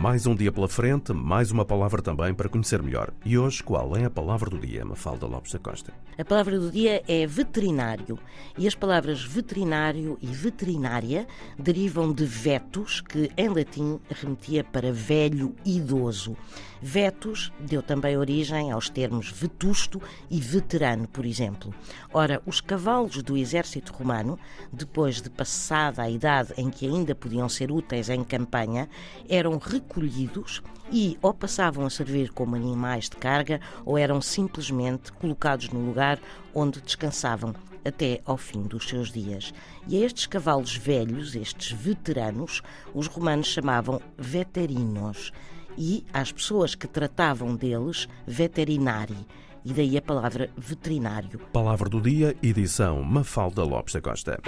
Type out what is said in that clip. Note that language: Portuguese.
Mais um dia pela frente, mais uma palavra também para conhecer melhor. E hoje, qual é a palavra do dia, Mafalda Lopes da Costa? A palavra do dia é veterinário. E as palavras veterinário e veterinária derivam de vetus, que em latim remetia para velho idoso. Vetus deu também origem aos termos vetusto e veterano, por exemplo. Ora, os cavalos do exército romano, depois de passada a idade em que ainda podiam ser úteis em campanha, eram recolhidos e ou passavam a servir como animais de carga ou eram simplesmente colocados no lugar onde descansavam até ao fim dos seus dias. E a estes cavalos velhos, estes veteranos, os romanos chamavam veterinos e às pessoas que tratavam deles, veterinari. E daí a palavra veterinário. Palavra do dia, edição Mafalda Lopes da Costa.